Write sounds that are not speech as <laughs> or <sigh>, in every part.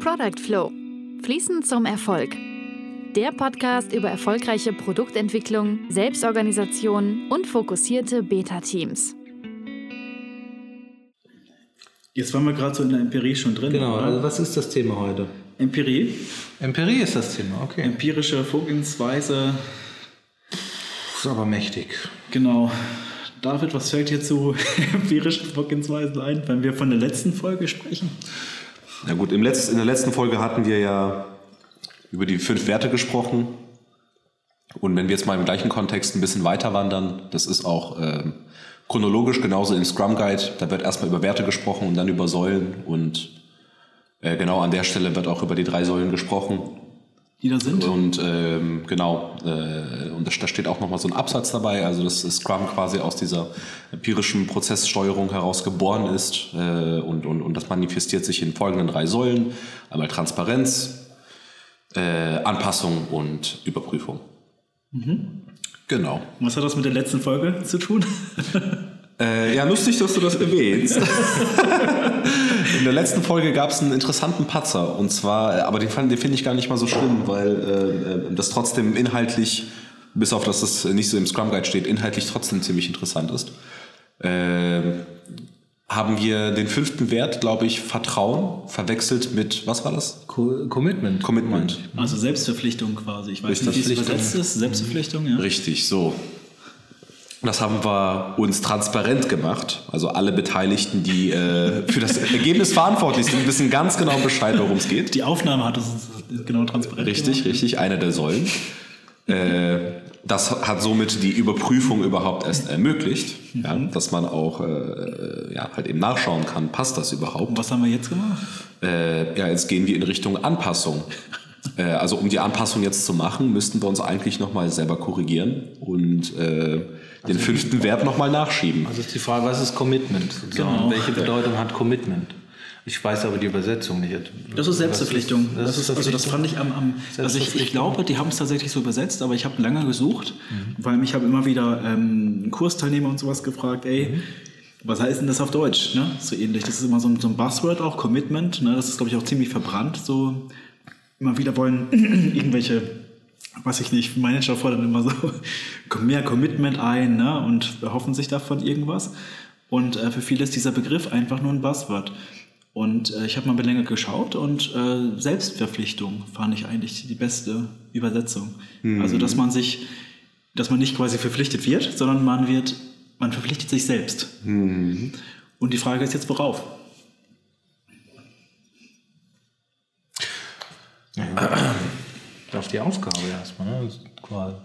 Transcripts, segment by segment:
Product Flow. Fließend zum Erfolg. Der Podcast über erfolgreiche Produktentwicklung, Selbstorganisation und fokussierte Beta-Teams. Jetzt waren wir gerade so in der Empirie schon drin. Genau, oder? also was ist das Thema heute? Empirie, Empirie ist das Thema, okay. empirische Vorgehensweise, ist aber mächtig. genau. David, was fällt dir zu <laughs> empirischen Vorgehensweisen ein, wenn wir von der letzten Folge sprechen? Na gut, im Letz-, in der letzten Folge hatten wir ja über die fünf Werte gesprochen. Und wenn wir jetzt mal im gleichen Kontext ein bisschen weiter wandern, das ist auch ähm, chronologisch genauso im Scrum Guide, da wird erstmal über Werte gesprochen und dann über Säulen. Und äh, genau an der Stelle wird auch über die drei Säulen gesprochen. Die da sind? Und ähm, genau, äh, und da steht auch nochmal so ein Absatz dabei, also dass Scrum quasi aus dieser empirischen Prozesssteuerung heraus geboren ist äh, und, und, und das manifestiert sich in folgenden drei Säulen. Einmal Transparenz, äh, Anpassung und Überprüfung. Genau. Was hat das mit der letzten Folge zu tun? <laughs> Äh, ja, lustig, dass du das erwähnst. <laughs> In der letzten Folge gab es einen interessanten Patzer. Und zwar, äh, aber den, fand- den finde ich gar nicht mal so schlimm, weil äh, äh, das trotzdem inhaltlich, bis auf dass das nicht so im Scrum Guide steht, inhaltlich trotzdem ziemlich interessant ist. Äh, haben wir den fünften Wert, glaube ich, Vertrauen, verwechselt mit, was war das? Co Commitment. Commitment. Also Selbstverpflichtung quasi. Ich weiß nicht, wie es Selbstverpflichtung. übersetzt ist. Selbstverpflichtung, ja. Richtig, so. Das haben wir uns transparent gemacht. Also alle Beteiligten, die äh, für das Ergebnis verantwortlich sind, wissen ganz genau Bescheid, worum es geht. Die Aufnahme hat es genau transparent Richtig, gemacht. richtig, einer der Säulen. Äh, das hat somit die Überprüfung überhaupt erst ermöglicht, ja, dass man auch äh, ja, halt eben nachschauen kann, passt das überhaupt. Und was haben wir jetzt gemacht? Äh, ja, jetzt gehen wir in Richtung Anpassung. <laughs> Äh, also um die Anpassung jetzt zu machen, müssten wir uns eigentlich nochmal selber korrigieren und den fünften Wert nochmal nachschieben. Also ist die Frage, was ist Commitment? sozusagen? Genau. Welche Bedeutung hat Commitment? Ich weiß aber die Übersetzung nicht. Das ist Selbstverpflichtung. Das Das ist also das fand ich am, am also ich, ich glaube, die haben es tatsächlich so übersetzt, aber ich habe lange gesucht, weil mich habe immer wieder ähm, Kursteilnehmer und sowas gefragt, ey, was heißt denn das auf Deutsch? Ne? So ähnlich. Das ist immer so ein, so ein Buzzword auch, Commitment. Ne? Das ist, glaube ich, auch ziemlich verbrannt. So immer wieder wollen <clears throat> irgendwelche, weiß ich nicht, Manager fordern immer so mehr Commitment ein ne? und erhoffen sich davon irgendwas. Und äh, für viele ist dieser Begriff einfach nur ein Buzzword. Und äh, ich habe mal länger geschaut und äh, Selbstverpflichtung fand ich eigentlich die beste Übersetzung. Also dass man sich, dass man nicht quasi verpflichtet wird, sondern man wird, man verpflichtet sich selbst. Und die Frage ist jetzt, worauf? Auf die Aufgabe erstmal. Ne? Quasi-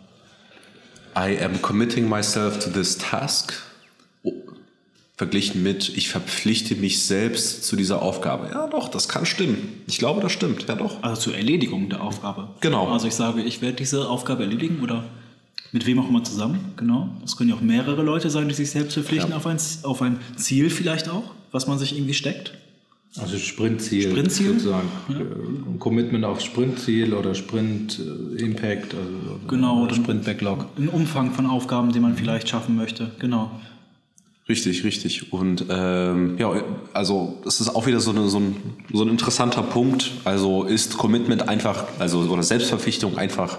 I am committing myself to this task. Oh, verglichen mit, ich verpflichte mich selbst zu dieser Aufgabe. Ja, doch, das kann stimmen. Ich glaube, das stimmt. Ja, doch. Also zur Erledigung der Aufgabe. Genau. Also ich sage, ich werde diese Aufgabe erledigen oder mit wem auch immer zusammen. Genau. Es können ja auch mehrere Leute sein, die sich selbst verpflichten auf, ein, auf ein Ziel vielleicht auch, was man sich irgendwie steckt. Also Sprintziel. Sprintziel? Sozusagen. Äh, Commitment auf Sprintziel oder Sprint äh, Impact. Also, Genau. Oder Sprint Backlog. Ein Umfang von Aufgaben, die man vielleicht schaffen möchte. Genau. Richtig, richtig. Und ähm, ja, also es ist auch wieder so, eine, so, ein, so ein interessanter Punkt. Also ist Commitment einfach, also oder Selbstverpflichtung einfach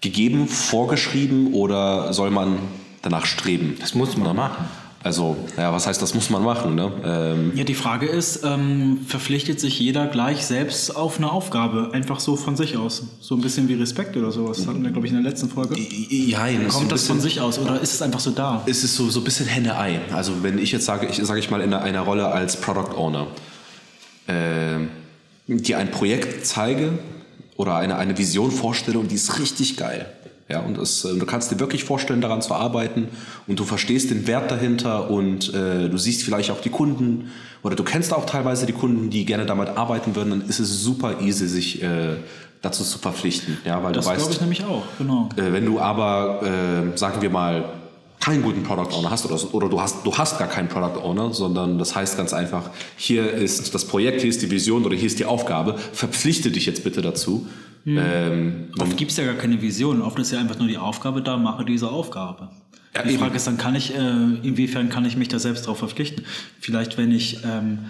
gegeben, vorgeschrieben oder soll man danach streben? Das muss man machen. Also, ja, was heißt, das muss man machen? Ne? Ähm, Ja, die Frage ist, ähm, verpflichtet sich jeder gleich selbst auf eine Aufgabe? Einfach so von sich aus. So ein bisschen wie Respekt oder sowas. Hatten wir, glaube ich, in der letzten Folge. ja, es ist Kommt ein das von sich aus oder ist es einfach so da? es ist so, so ein bisschen Henne-Ei. Also wenn ich jetzt sage, ich sage ich mal in einer, einer Rolle als Product Owner, äh, dir ein Projekt zeige oder eine, eine Vision vorstelle und die ist richtig geil. Ja, und es, äh, du kannst dir wirklich vorstellen, daran zu arbeiten und du verstehst den Wert dahinter und äh, du siehst vielleicht auch die Kunden oder du kennst auch teilweise die Kunden, die gerne damit arbeiten würden, dann ist es super easy, sich äh, dazu zu verpflichten. Ja, weil Das du weißt, glaube ich nämlich auch, genau. äh, wenn du aber, äh, sagen wir mal, keinen guten Product Owner hast oder, oder du hast du hast gar keinen Product Owner, sondern das heißt ganz einfach, hier ist das Projekt, hier ist die Vision oder hier ist die Aufgabe, verpflichte dich jetzt bitte dazu. Ähm, Oft gibt es ja gar keine Vision. Oft ist ja einfach nur die Aufgabe da, mache diese Aufgabe. Ja, die eben. Frage ist dann, kann ich, äh, inwiefern kann ich mich da selbst darauf verpflichten? Vielleicht, wenn ich ähm,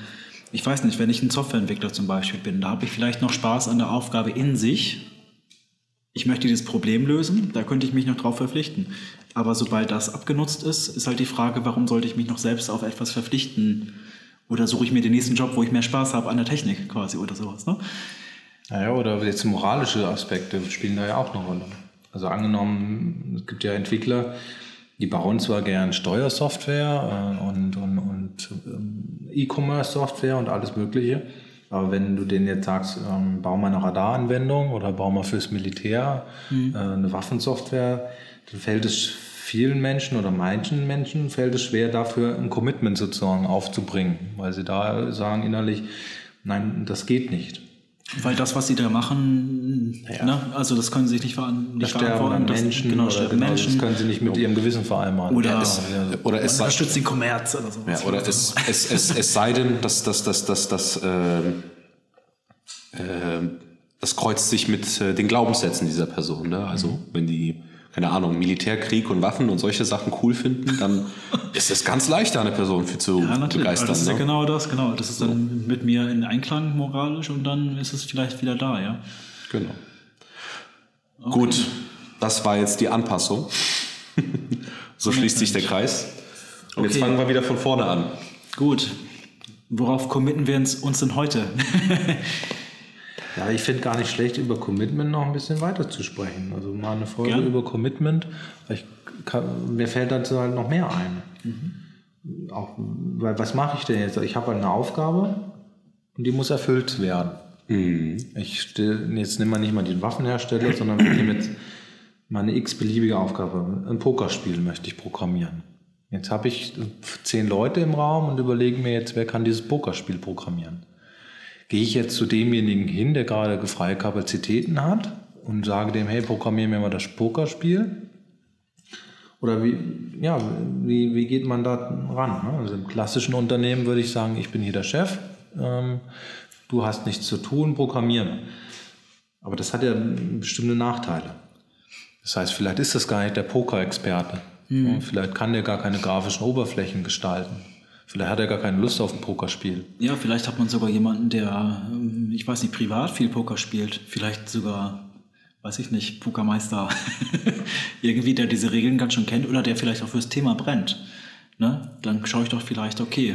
ich weiß nicht, wenn ich ein Softwareentwickler zum Beispiel bin, da habe ich vielleicht noch Spaß an der Aufgabe in sich. Ich möchte dieses Problem lösen, da könnte ich mich noch drauf verpflichten. Aber sobald das abgenutzt ist, ist halt die Frage, warum sollte ich mich noch selbst auf etwas verpflichten? Oder suche ich mir den nächsten Job, wo ich mehr Spaß habe an der Technik quasi oder sowas. Ne? Naja, oder jetzt moralische Aspekte spielen da ja auch eine Rolle. Also angenommen, es gibt ja Entwickler, die bauen zwar gern Steuersoftware äh, und, und, und ähm, E-Commerce-Software und alles Mögliche, aber wenn du denen jetzt sagst, ähm, bau mal eine Radaranwendung oder bau mal fürs Militär mhm. äh, eine Waffensoftware, dann fällt es vielen Menschen oder manchen Menschen fällt es schwer, dafür ein Commitment sozusagen aufzubringen, weil sie da sagen innerlich, nein, das geht nicht. Weil das, was sie da machen, ja. ne, also das können sie sich nicht, ver nicht da verantworten. Das, Menschen, genau, oder genau, Menschen. Das können sie nicht mit ihrem Gewissen vereinbaren. Oder, es, oder es unterstützt den Kommerz oder so. Ja, oder es, <laughs> es, es, es sei denn, dass das, das, das, das, äh, äh, das kreuzt sich mit äh, den Glaubenssätzen dieser Person. Ne? Also mhm. wenn die keine Ahnung, Militärkrieg und Waffen und solche Sachen cool finden, dann <laughs> ist es ganz leicht, da eine Person für zu ja, begeistern. Das ist ne? ja genau das, genau. Das ist dann so. mit mir in Einklang moralisch und dann ist es vielleicht wieder da, ja. Genau. Okay. Gut, das war jetzt die Anpassung. <laughs> so schließt sich der Kreis. Und okay. jetzt fangen wir wieder von vorne an. Gut. Worauf committen wir uns denn heute? <laughs> Ja, ich finde gar nicht schlecht, über Commitment noch ein bisschen weiter zu sprechen. Also mal eine Folge Gern. über Commitment. Ich kann, mir fällt dazu halt noch mehr ein. Mhm. Auch, weil was mache ich denn jetzt? Ich habe halt eine Aufgabe und die muss erfüllt werden. Mhm. Ich stell, jetzt nehmen wir nicht mal den Waffenhersteller, sondern wir nehmen jetzt mal eine x-beliebige Aufgabe. Ein Pokerspiel möchte ich programmieren. Jetzt habe ich zehn Leute im Raum und überlege mir jetzt, wer kann dieses Pokerspiel programmieren. Gehe ich jetzt zu demjenigen hin, der gerade freie Kapazitäten hat und sage dem, hey, programmier mir mal das Pokerspiel? Oder wie, ja, wie, wie geht man da ran? Ne? Also im klassischen Unternehmen würde ich sagen, ich bin hier der Chef, ähm, du hast nichts zu tun, programmieren. Aber das hat ja bestimmte Nachteile. Das heißt, vielleicht ist das gar nicht der Poker-Experte. Mhm. Vielleicht kann der gar keine grafischen Oberflächen gestalten. Vielleicht hat er gar keine Lust auf ein Pokerspiel. Ja, vielleicht hat man sogar jemanden, der, ähm, ich weiß nicht, privat viel Poker spielt. Vielleicht sogar, weiß ich nicht, Pokermeister. <laughs> Irgendwie, der diese Regeln ganz schön kennt oder der vielleicht auch fürs Thema brennt. Ne? Dann schaue ich doch vielleicht, okay,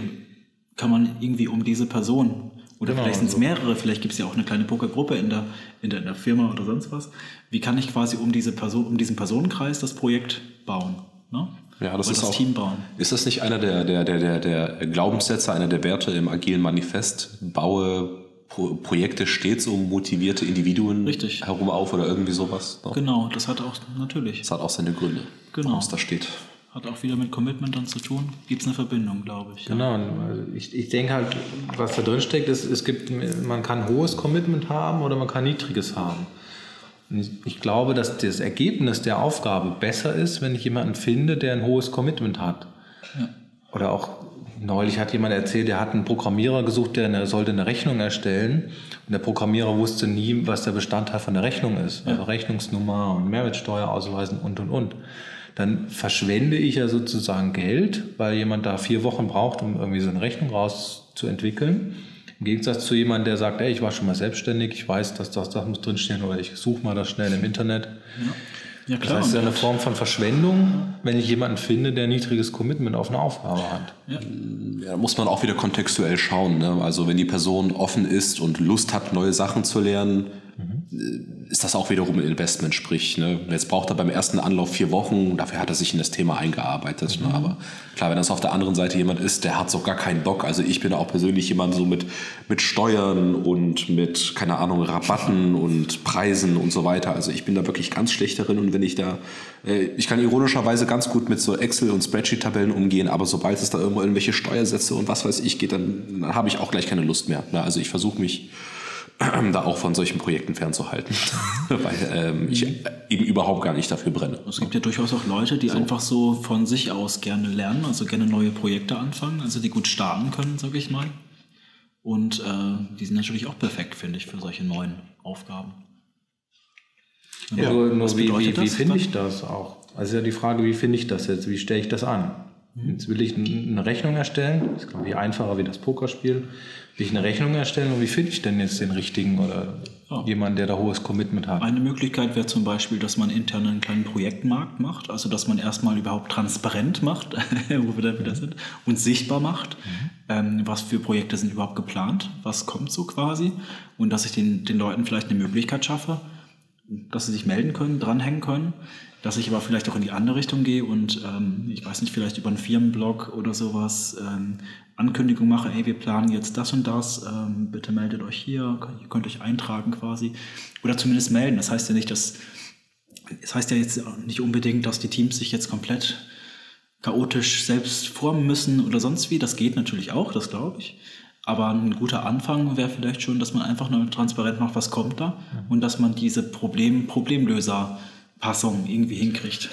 kann man irgendwie um diese Person oder genau, vielleicht sind es so. mehrere, vielleicht gibt es ja auch eine kleine Pokergruppe in der, in, der, in der Firma oder sonst was. Wie kann ich quasi um, diese Person, um diesen Personenkreis das Projekt bauen? Ne? Ja, das ist das auch, Team bauen. Ist das nicht einer der, der, der, der, der Glaubenssätze, einer der Werte im agilen Manifest? Baue Pro Projekte stets um motivierte Individuen Richtig. herum auf oder irgendwie sowas? Ne? Genau, das hat auch natürlich. Das hat auch seine Gründe, genau. warum es da steht. Hat auch wieder mit Commitment dann zu tun. Gibt es eine Verbindung, glaube ich. Genau, ja. ich, ich denke halt, was da drin steckt, ist, es gibt, man kann hohes Commitment haben oder man kann niedriges haben. Ich glaube, dass das Ergebnis der Aufgabe besser ist, wenn ich jemanden finde, der ein hohes Commitment hat. Ja. Oder auch neulich hat jemand erzählt, der hat einen Programmierer gesucht, der eine, sollte eine Rechnung erstellen. Und der Programmierer wusste nie, was der Bestandteil von der Rechnung ist. Also Rechnungsnummer und Mehrwertsteuer ausweisen und, und, und. Dann verschwende ich ja sozusagen Geld, weil jemand da vier Wochen braucht, um irgendwie so eine Rechnung rauszuentwickeln. Im Gegensatz zu jemandem, der sagt, ey, ich war schon mal selbstständig, ich weiß, dass das, das muss drinstehen oder ich suche mal das schnell im Internet. Ja. Ja, klar. Das heißt, es ist eine Form von Verschwendung, wenn ich jemanden finde, der niedriges Commitment auf eine Aufgabe hat. Ja. ja da muss man auch wieder kontextuell schauen. Ne? Also wenn die Person offen ist und Lust hat, neue Sachen zu lernen, mhm. Ist das auch wiederum ein Investment. Sprich, ne, jetzt braucht er beim ersten Anlauf vier Wochen, dafür hat er sich in das Thema eingearbeitet. Ne? Mhm. Ne? Aber klar, wenn das auf der anderen Seite jemand ist, der hat so gar keinen Bock. Also ich bin auch persönlich jemand so mit, mit Steuern und mit, keine Ahnung, Rabatten und Preisen und so weiter. Also ich bin da wirklich ganz schlecht darin und wenn ich da, äh, ich kann ironischerweise ganz gut mit so Excel- und Spreadsheet-Tabellen umgehen, aber sobald es da irgendwo irgendwelche Steuersätze und was weiß ich geht, dann, dann habe ich auch gleich keine Lust mehr. Ne? Also ich versuche mich <clears throat> da auch von solchen Projekten fernzuhalten, <laughs> weil ähm, ich eben überhaupt gar nicht dafür brenne. Es gibt ja durchaus auch Leute, die so. einfach so von sich aus gerne lernen, also gerne neue Projekte anfangen, also die gut starten können, sage ich mal. Und äh, die sind natürlich auch perfekt, finde ich, für solche neuen Aufgaben. Ja, nur, nur wie, wie, wie finde ich das auch? Also ja die Frage, wie finde ich das jetzt? Wie stelle ich das an? Jetzt will ich eine Rechnung erstellen. Das ist, glaube ich, einfacher wie das Pokerspiel. Will ich eine Rechnung erstellen und wie finde ich denn jetzt den richtigen oder ja. jemanden, der da hohes Commitment hat? Eine Möglichkeit wäre zum Beispiel, dass man intern einen kleinen Projektmarkt macht. Also, dass man erstmal überhaupt transparent macht, <laughs> wo wir da wieder sind, und sichtbar macht, mhm. ähm, was für Projekte sind überhaupt geplant, was kommt so quasi. Und dass ich den, den Leuten vielleicht eine Möglichkeit schaffe, dass sie sich melden können, dranhängen können dass ich aber vielleicht auch in die andere Richtung gehe und ähm, ich weiß nicht, vielleicht über einen Firmenblog oder sowas ähm, Ankündigung mache, hey, wir planen jetzt das und das, ähm, bitte meldet euch hier, ihr könnt euch eintragen quasi. Oder zumindest melden. Das heißt ja nicht, dass, das heißt ja jetzt nicht unbedingt, dass die Teams sich jetzt komplett chaotisch selbst formen müssen oder sonst wie. Das geht natürlich auch, das glaube ich. Aber ein guter Anfang wäre vielleicht schon, dass man einfach nur transparent macht, was kommt da und dass man diese Problem, Problemlöser Passung irgendwie hinkriegt.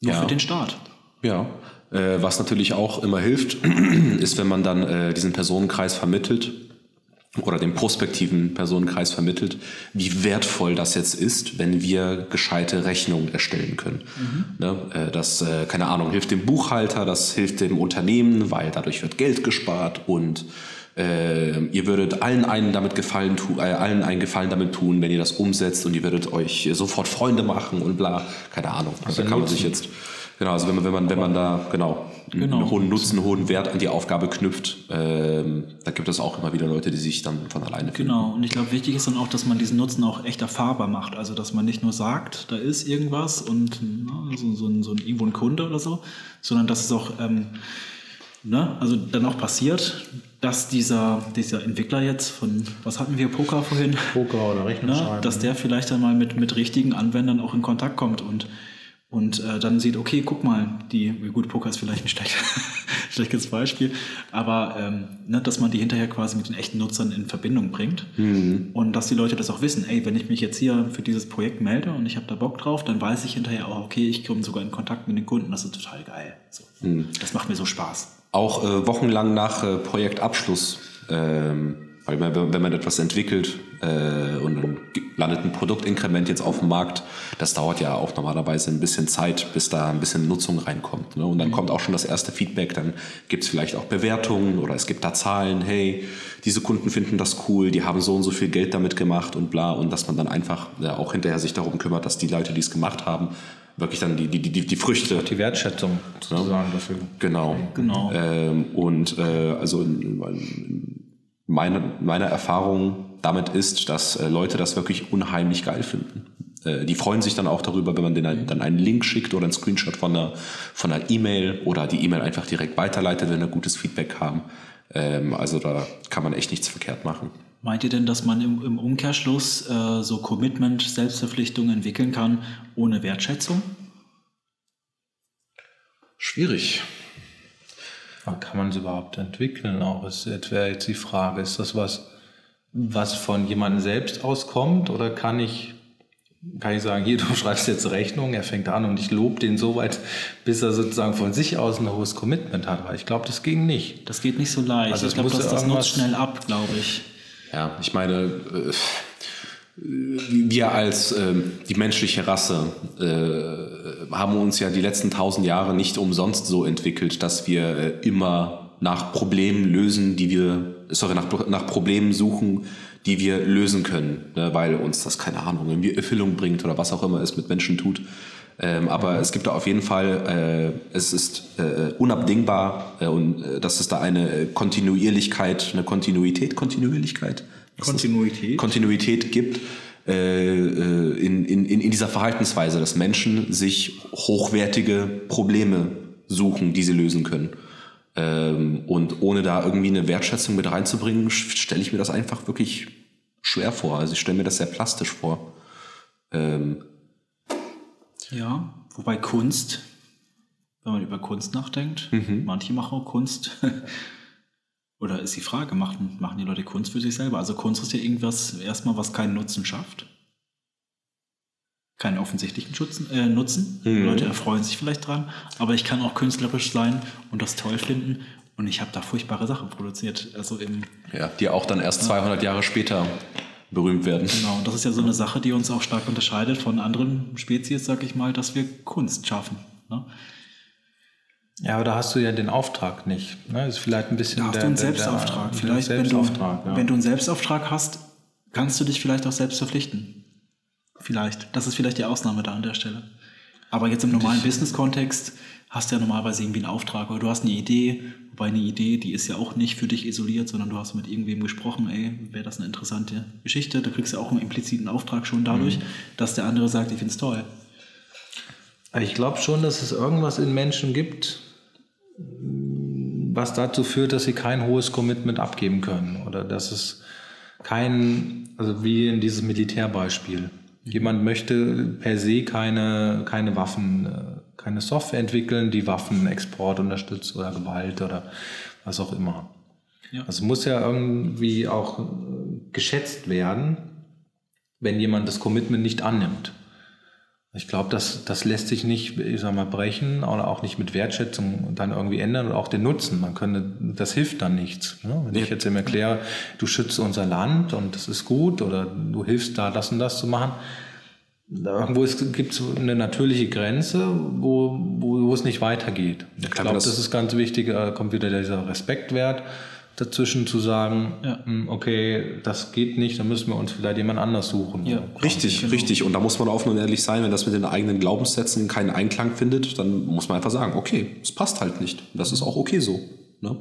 Ja. für den Start. Ja. Äh, was natürlich auch immer hilft, <clears throat> ist, wenn man dann äh, diesen Personenkreis vermittelt oder den prospektiven Personenkreis vermittelt, wie wertvoll das jetzt ist, wenn wir gescheite Rechnungen erstellen können. Mhm. Ne? Äh, das, äh, keine Ahnung, hilft dem Buchhalter, das hilft dem Unternehmen, weil dadurch wird Geld gespart und äh, ihr würdet allen einen damit gefallen äh, allen einen Gefallen damit tun, wenn ihr das umsetzt und ihr würdet euch sofort Freunde machen und bla, keine Ahnung. Also da kann man sich jetzt Genau, also wenn man, wenn man, wenn man da genau, genau. einen hohen Nutzen, einen hohen Wert an die Aufgabe knüpft, ähm, da gibt es auch immer wieder Leute, die sich dann von alleine finden. Genau, und ich glaube, wichtig ist dann auch, dass man diesen Nutzen auch echt erfahrbar macht. Also dass man nicht nur sagt, da ist irgendwas und na, so, so, ein, so ein, irgendwo ein Kunde oder so, sondern dass es auch ähm, ne, also dann auch passiert, dass dieser, dieser Entwickler jetzt von, was hatten wir, Poker vorhin? Poker oder Rechnungsschreiben. Ne, dass der vielleicht dann mal mit, mit richtigen Anwendern auch in Kontakt kommt und, und äh, dann sieht, okay, guck mal, die, gut, Poker ist vielleicht ein schlecht, <laughs> schlechtes Beispiel, aber ähm, ne, dass man die hinterher quasi mit den echten Nutzern in Verbindung bringt mhm. und dass die Leute das auch wissen, ey, wenn ich mich jetzt hier für dieses Projekt melde und ich habe da Bock drauf, dann weiß ich hinterher auch, okay, ich komme sogar in Kontakt mit den Kunden, das ist total geil. So. Mhm. Das macht mir so Spaß auch äh, wochenlang nach äh, Projektabschluss, ähm, weil wenn man etwas entwickelt äh, und dann landet ein Produktinkrement jetzt auf dem Markt, das dauert ja auch normalerweise ein bisschen Zeit, bis da ein bisschen Nutzung reinkommt. Ne? Und dann mhm. kommt auch schon das erste Feedback, dann gibt es vielleicht auch Bewertungen oder es gibt da Zahlen, hey, diese Kunden finden das cool, die haben so und so viel Geld damit gemacht und bla, und dass man dann einfach ja, auch hinterher sich darum kümmert, dass die Leute, die es gemacht haben, wirklich dann die, die, die, die Früchte. Die Wertschätzung sozusagen ja. dafür. Genau. genau. Ähm, und äh, also meine, meine Erfahrung damit ist, dass äh, Leute das wirklich unheimlich geil finden. Äh, die freuen sich dann auch darüber, wenn man denen dann einen Link schickt oder einen Screenshot von einer von einer E-Mail oder die E-Mail einfach direkt weiterleitet, wenn wir gutes Feedback haben. Ähm, also da kann man echt nichts verkehrt machen. Meint ihr denn, dass man im, im Umkehrschluss äh, so Commitment, Selbstverpflichtung entwickeln kann ohne Wertschätzung? Schwierig. Kann man es überhaupt entwickeln? Auch ist wäre jetzt die Frage, ist das was, was von jemandem selbst auskommt oder kann ich kann ich sagen, hier, du <laughs> schreibst jetzt Rechnung, er fängt an und ich lobe den so weit, bis er sozusagen von sich aus ein hohes Commitment hat. Aber ich glaube, das ging nicht. Das geht nicht so leicht. Also ich glaube, das, das nutzt schnell ab, glaube ich. Ja, ich meine, äh, wir als äh, die menschliche Rasse äh, haben uns ja die letzten tausend Jahre nicht umsonst so entwickelt, dass wir äh, immer nach Problemen lösen, die wir, sorry, nach, nach Problemen suchen, die wir lösen können, ne, weil uns das, keine Ahnung, irgendwie Erfüllung bringt oder was auch immer es mit Menschen tut. Ähm, aber es gibt da auf jeden Fall, äh, es ist äh, unabdingbar äh, und äh, dass es da eine Kontinuierlichkeit, eine Kontinuität, Kontinuierlichkeit, Kontinuität, Kontinuität gibt in, in, in dieser Verhaltensweise, dass Menschen sich hochwertige Probleme suchen, die sie lösen können. Ähm, und ohne da irgendwie eine Wertschätzung mit reinzubringen, stelle ich mir das einfach wirklich schwer vor. Also ich stelle mir das sehr plastisch vor. Ähm, ja, wobei Kunst, wenn man über Kunst nachdenkt, mhm. manche machen auch Kunst. <laughs> Oder ist die Frage, machen, machen die Leute Kunst für sich selber? Also Kunst ist ja irgendwas, erstmal, was keinen Nutzen schafft. Keinen offensichtlichen Schutzen, äh, Nutzen. Mhm. Leute erfreuen sich vielleicht dran. Aber ich kann auch künstlerisch sein und das toll finden. Und ich habe da furchtbare Sachen produziert. Also im, ja, die auch dann erst 200 Jahre später berühmt werden. Genau, und das ist ja so eine Sache, die uns auch stark unterscheidet von anderen Spezies, sag ich mal, dass wir Kunst schaffen. Ne? Ja, aber da hast du ja den Auftrag nicht. Ne? Das ist vielleicht ein bisschen. Da hast der, du einen Selbstauftrag. Der, vielleicht, Selbstauftrag, wenn, du, ja. wenn du einen Selbstauftrag hast, kannst du dich vielleicht auch selbst verpflichten. Vielleicht. Das ist vielleicht die Ausnahme da an der Stelle. Aber jetzt im normalen Business-Kontext hast du ja normalerweise irgendwie einen Auftrag oder du hast eine Idee, wobei eine Idee, die ist ja auch nicht für dich isoliert, sondern du hast mit irgendwem gesprochen, ey, wäre das eine interessante Geschichte, da kriegst du auch einen impliziten Auftrag schon dadurch, mhm. dass der andere sagt, ich finde es toll. Ich glaube schon, dass es irgendwas in Menschen gibt, was dazu führt, dass sie kein hohes Commitment abgeben können oder dass es kein, also wie in dieses Militärbeispiel. Jemand möchte per se keine, keine Waffen, äh, keine Software entwickeln, die Waffenexport unterstützt oder Gewalt oder was auch immer. Ja. Also muss ja irgendwie auch äh, geschätzt werden, wenn jemand das Commitment nicht annimmt. Ich glaube, das, das lässt sich nicht, ich sag mal, brechen oder auch nicht mit Wertschätzung dann irgendwie ändern und auch den Nutzen. Man könnte, das hilft dann nichts. Ne? Wenn ja. ich jetzt ihm erkläre, du schützt unser Land und das ist gut oder du hilfst da, das und das zu machen, irgendwo gibt es eine natürliche Grenze, wo, wo, wo es nicht weitergeht. Ich glaube, das, das ist ganz wichtig, kommt wieder dieser Respektwert dazwischen zu sagen, ja. Hm, okay, das geht nicht, dann müssen wir uns vielleicht jemand anders suchen. Ja, richtig, genau. richtig. Und da muss man offen und ehrlich sein, wenn das mit den eigenen Glaubenssätzen keinen Einklang findet, dann muss man einfach sagen, okay, es passt halt nicht. Das ist auch okay so. Ne?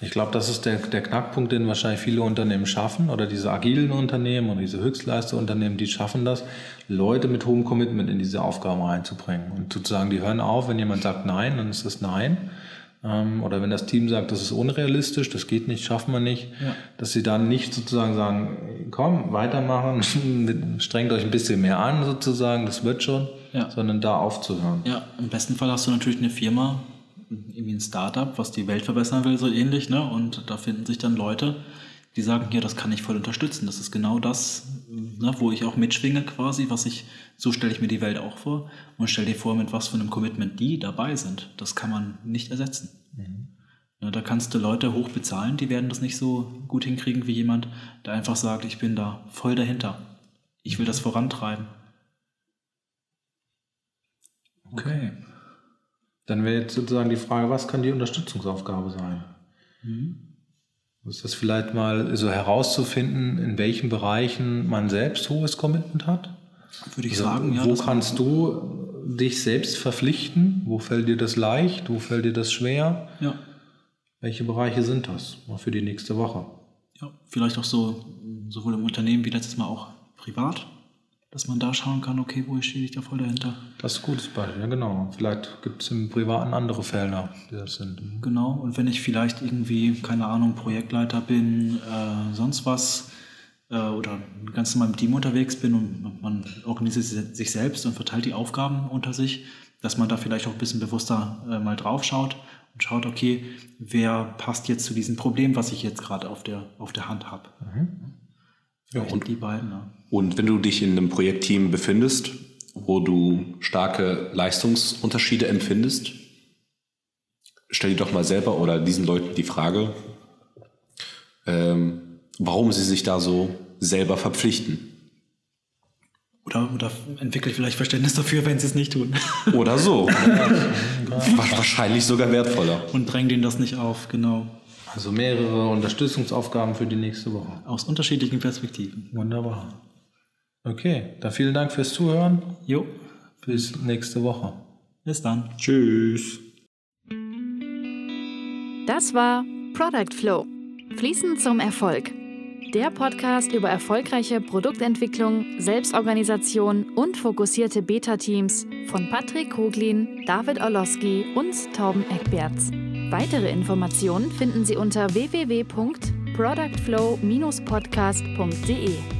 Ich glaube, das ist der, der Knackpunkt, den wahrscheinlich viele Unternehmen schaffen oder diese agilen Unternehmen oder diese Höchstleisterunternehmen, die schaffen das, Leute mit hohem Commitment in diese Aufgaben reinzubringen. Und sozusagen, die hören auf, wenn jemand sagt Nein, dann ist das Nein. Ähm, oder wenn das Team sagt, das ist unrealistisch, das geht nicht, schaffen wir nicht, ja. dass sie dann nicht sozusagen sagen, komm, weitermachen, <laughs> strengt euch ein bisschen mehr an sozusagen, das wird schon, ja. sondern da aufzuhören. Ja, im besten Fall hast du natürlich eine Firma, irgendwie ein Startup, was die Welt verbessern will, so ähnlich, ne? und da finden sich dann Leute, die sagen, ja, das kann ich voll unterstützen. Das ist genau das, ne, wo ich auch mitschwinge quasi, was ich, so stelle ich mir die Welt auch vor. Und stell dir vor, mit was für einem Commitment die dabei sind. Das kann man nicht ersetzen. Mhm. Ja, da kannst du Leute hoch bezahlen, die werden das nicht so gut hinkriegen wie jemand, der einfach sagt, ich bin da voll dahinter. Ich will das vorantreiben. Okay. Dann wäre jetzt sozusagen die Frage, was kann die Unterstützungsaufgabe sein? Mhm. Ist das vielleicht mal so herauszufinden, in welchen Bereichen man selbst hohes Commitment hat? Würde ich also, sagen, ja. Wo kannst du dich selbst verpflichten? Wo fällt dir das leicht? Wo fällt dir das schwer? Ja. Welche Bereiche sind das? Mal für die nächste Woche. Ja, vielleicht auch so, sowohl im Unternehmen wie letztes Mal auch privat dass man da schauen kann, okay, wo stehe ich da voll dahinter. Das ist ein gutes Beispiel, ja genau. Vielleicht gibt es im Privaten andere Felder, die das sind. Genau, und wenn ich vielleicht irgendwie, keine Ahnung, Projektleiter bin, äh, sonst was, äh, oder ganz normal im Team unterwegs bin und man organisiert sich selbst und verteilt die Aufgaben unter sich, dass man da vielleicht auch ein bisschen bewusster äh, mal drauf schaut und schaut, okay, wer passt jetzt zu diesem Problem, was ich jetzt gerade auf der, auf der Hand habe. Mhm. Ja, und die beiden. Ja. Und wenn du dich in einem Projektteam befindest, wo du starke Leistungsunterschiede empfindest, stell dir doch mal selber oder diesen Leuten die Frage, ähm, warum sie sich da so selber verpflichten. Oder, oder entwickle ich vielleicht Verständnis dafür, wenn sie es nicht tun. Oder so. <laughs> Wahrscheinlich sogar wertvoller. Und drängen denen das nicht auf, genau. Also mehrere Unterstützungsaufgaben für die nächste Woche. Aus unterschiedlichen Perspektiven. Wunderbar. Okay, dann vielen Dank fürs Zuhören. Jo. Bis nächste Woche. Bis dann. Tschüss. Das war Product Flow. Fließend zum Erfolg. Der Podcast über erfolgreiche Produktentwicklung, Selbstorganisation und fokussierte Beta-Teams von Patrick Koglin, David Orlowski und Torben Eckberts. Weitere Informationen finden Sie unter www.productflow-podcast.de.